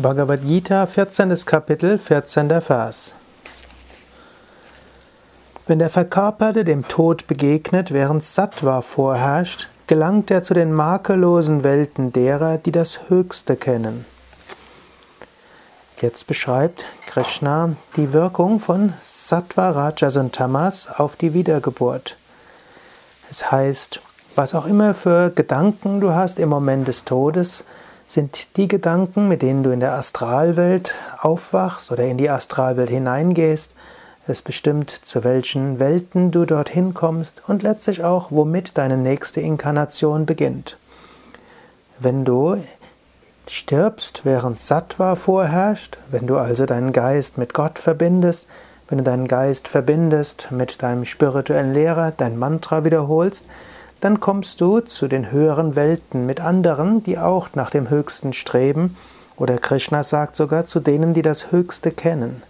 Bhagavad Gita, 14. Kapitel, 14. Vers. Wenn der Verkörperte dem Tod begegnet, während Sattva vorherrscht, gelangt er zu den makellosen Welten derer, die das Höchste kennen. Jetzt beschreibt Krishna die Wirkung von Sattva, Rajas und Tamas auf die Wiedergeburt. Es heißt, was auch immer für Gedanken du hast im Moment des Todes, sind die Gedanken, mit denen du in der Astralwelt aufwachst oder in die Astralwelt hineingehst. Es bestimmt, zu welchen Welten du dorthin kommst und letztlich auch, womit deine nächste Inkarnation beginnt. Wenn du stirbst, während Sattva vorherrscht, wenn du also deinen Geist mit Gott verbindest, wenn du deinen Geist verbindest mit deinem spirituellen Lehrer, dein Mantra wiederholst, dann kommst du zu den höheren Welten mit anderen, die auch nach dem Höchsten streben, oder Krishna sagt sogar zu denen, die das Höchste kennen.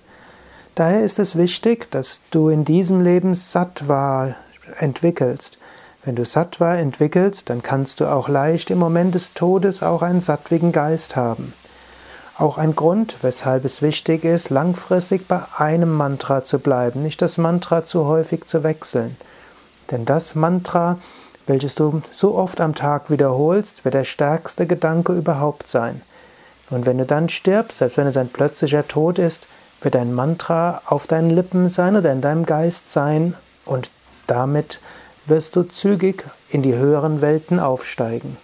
Daher ist es wichtig, dass du in diesem Leben Sattva entwickelst. Wenn du Sattva entwickelst, dann kannst du auch leicht im Moment des Todes auch einen sattwigen Geist haben. Auch ein Grund, weshalb es wichtig ist, langfristig bei einem Mantra zu bleiben, nicht das Mantra zu häufig zu wechseln. Denn das Mantra welches du so oft am Tag wiederholst, wird der stärkste Gedanke überhaupt sein. Und wenn du dann stirbst, selbst wenn es ein plötzlicher Tod ist, wird dein Mantra auf deinen Lippen sein oder in deinem Geist sein und damit wirst du zügig in die höheren Welten aufsteigen.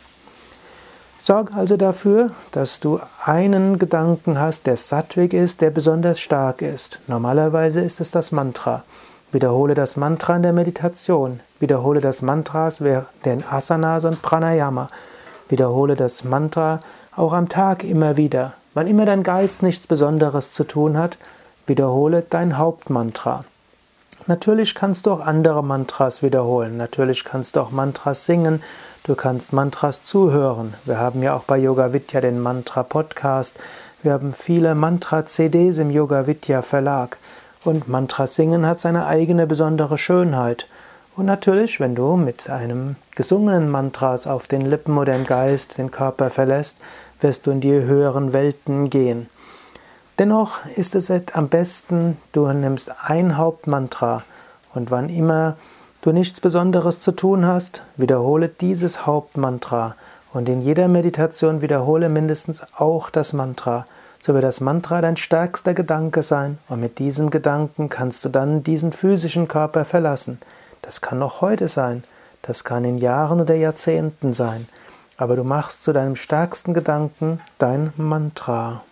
Sorg also dafür, dass du einen Gedanken hast, der sattwig ist, der besonders stark ist. Normalerweise ist es das Mantra. Wiederhole das Mantra in der Meditation. Wiederhole das Mantra während den Asanas und Pranayama. Wiederhole das Mantra auch am Tag immer wieder. Wann immer dein Geist nichts Besonderes zu tun hat, wiederhole dein Hauptmantra. Natürlich kannst du auch andere Mantras wiederholen. Natürlich kannst du auch Mantras singen. Du kannst Mantras zuhören. Wir haben ja auch bei Yoga Vidya den Mantra Podcast. Wir haben viele Mantra CDs im Yoga Vidya Verlag. Und Mantra singen hat seine eigene besondere Schönheit. Und natürlich, wenn du mit einem gesungenen Mantras auf den Lippen oder im Geist den Körper verlässt, wirst du in die höheren Welten gehen. Dennoch ist es am besten, du nimmst ein Hauptmantra und wann immer du nichts Besonderes zu tun hast, wiederhole dieses Hauptmantra und in jeder Meditation wiederhole mindestens auch das Mantra so wird das Mantra dein stärkster Gedanke sein und mit diesem Gedanken kannst du dann diesen physischen Körper verlassen. Das kann noch heute sein, das kann in Jahren oder Jahrzehnten sein, aber du machst zu deinem stärksten Gedanken dein Mantra.